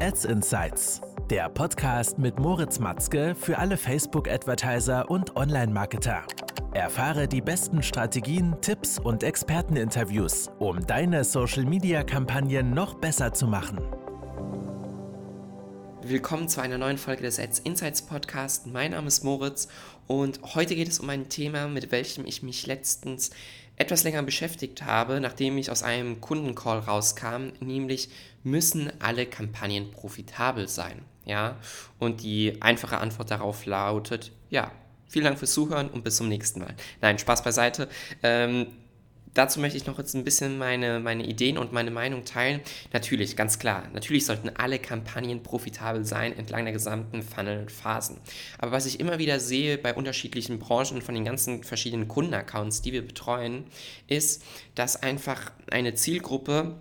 Ads Insights, der Podcast mit Moritz Matzke für alle Facebook-Advertiser und Online-Marketer. Erfahre die besten Strategien, Tipps und Experteninterviews, um deine Social-Media-Kampagnen noch besser zu machen. Willkommen zu einer neuen Folge des Ads Insights Podcast. Mein Name ist Moritz und heute geht es um ein Thema, mit welchem ich mich letztens etwas länger beschäftigt habe, nachdem ich aus einem Kundencall rauskam, nämlich müssen alle Kampagnen profitabel sein. Ja? Und die einfache Antwort darauf lautet, ja. Vielen Dank fürs Zuhören und bis zum nächsten Mal. Nein, Spaß beiseite. Ähm, dazu möchte ich noch jetzt ein bisschen meine, meine Ideen und meine Meinung teilen. Natürlich, ganz klar, natürlich sollten alle Kampagnen profitabel sein entlang der gesamten Funnel-Phasen. Aber was ich immer wieder sehe bei unterschiedlichen Branchen von den ganzen verschiedenen Kundenaccounts, die wir betreuen, ist, dass einfach eine Zielgruppe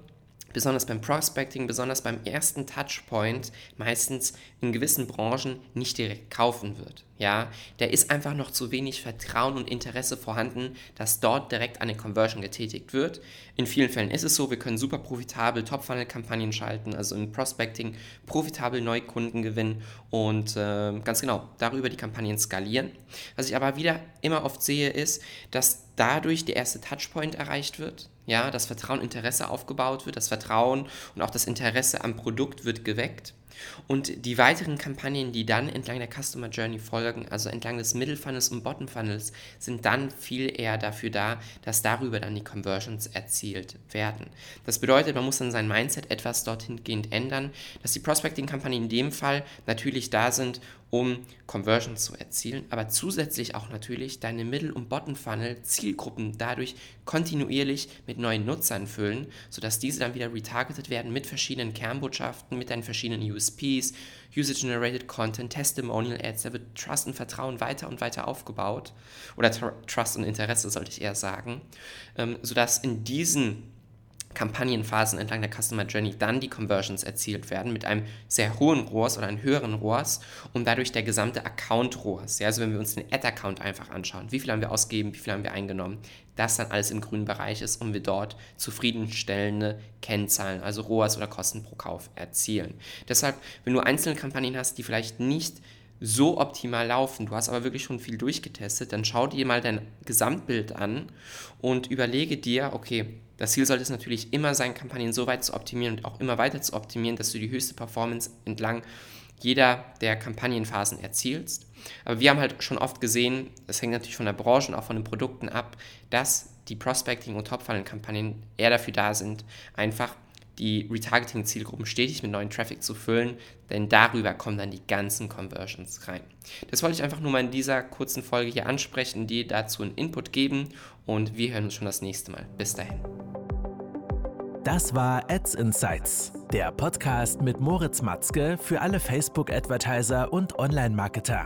besonders beim Prospecting, besonders beim ersten Touchpoint meistens in gewissen Branchen nicht direkt kaufen wird. Ja, da ist einfach noch zu wenig Vertrauen und Interesse vorhanden, dass dort direkt eine Conversion getätigt wird. In vielen Fällen ist es so, wir können super profitabel Top-Funnel-Kampagnen schalten, also im Prospecting profitabel Neukunden gewinnen und äh, ganz genau darüber die Kampagnen skalieren. Was ich aber wieder immer oft sehe, ist, dass dadurch der erste Touchpoint erreicht wird, ja, das Vertrauen, Interesse aufgebaut wird, das Vertrauen und auch das Interesse am Produkt wird geweckt. Und die weiteren Kampagnen, die dann entlang der Customer Journey folgen, also entlang des Middle Funnels und Bottom Funnels, sind dann viel eher dafür da, dass darüber dann die Conversions erzielt werden. Das bedeutet, man muss dann sein Mindset etwas dorthin gehend ändern, dass die Prospecting-Kampagnen in dem Fall natürlich da sind, um Conversions zu erzielen, aber zusätzlich auch natürlich deine Middle- und Bottom-Funnel Zielgruppen dadurch kontinuierlich mit neuen Nutzern füllen, sodass diese dann wieder retargetet werden mit verschiedenen Kernbotschaften, mit deinen verschiedenen USPs, User-Generated Content, Testimonial Ads, da wird Trust und Vertrauen weiter und weiter aufgebaut. Oder Trust und Interesse sollte ich eher sagen, ähm, sodass in diesen Kampagnenphasen entlang der Customer Journey dann die Conversions erzielt werden mit einem sehr hohen ROAS oder einem höheren ROAS und dadurch der gesamte Account ROAS. Ja, also wenn wir uns den Ad-Account einfach anschauen, wie viel haben wir ausgegeben, wie viel haben wir eingenommen, das dann alles im grünen Bereich ist und wir dort zufriedenstellende Kennzahlen, also ROAS oder Kosten pro Kauf erzielen. Deshalb, wenn du einzelne Kampagnen hast, die vielleicht nicht so optimal laufen, du hast aber wirklich schon viel durchgetestet, dann schau dir mal dein Gesamtbild an und überlege dir, okay, das Ziel sollte es natürlich immer sein, Kampagnen so weit zu optimieren und auch immer weiter zu optimieren, dass du die höchste Performance entlang jeder der Kampagnenphasen erzielst. Aber wir haben halt schon oft gesehen, das hängt natürlich von der Branche und auch von den Produkten ab, dass die Prospecting- und Top-Funnel-Kampagnen eher dafür da sind, einfach die Retargeting-Zielgruppen stetig mit neuen Traffic zu füllen, denn darüber kommen dann die ganzen Conversions rein. Das wollte ich einfach nur mal in dieser kurzen Folge hier ansprechen, dir dazu einen Input geben und wir hören uns schon das nächste Mal. Bis dahin. Das war Ads Insights, der Podcast mit Moritz Matzke für alle Facebook-Advertiser und Online-Marketer.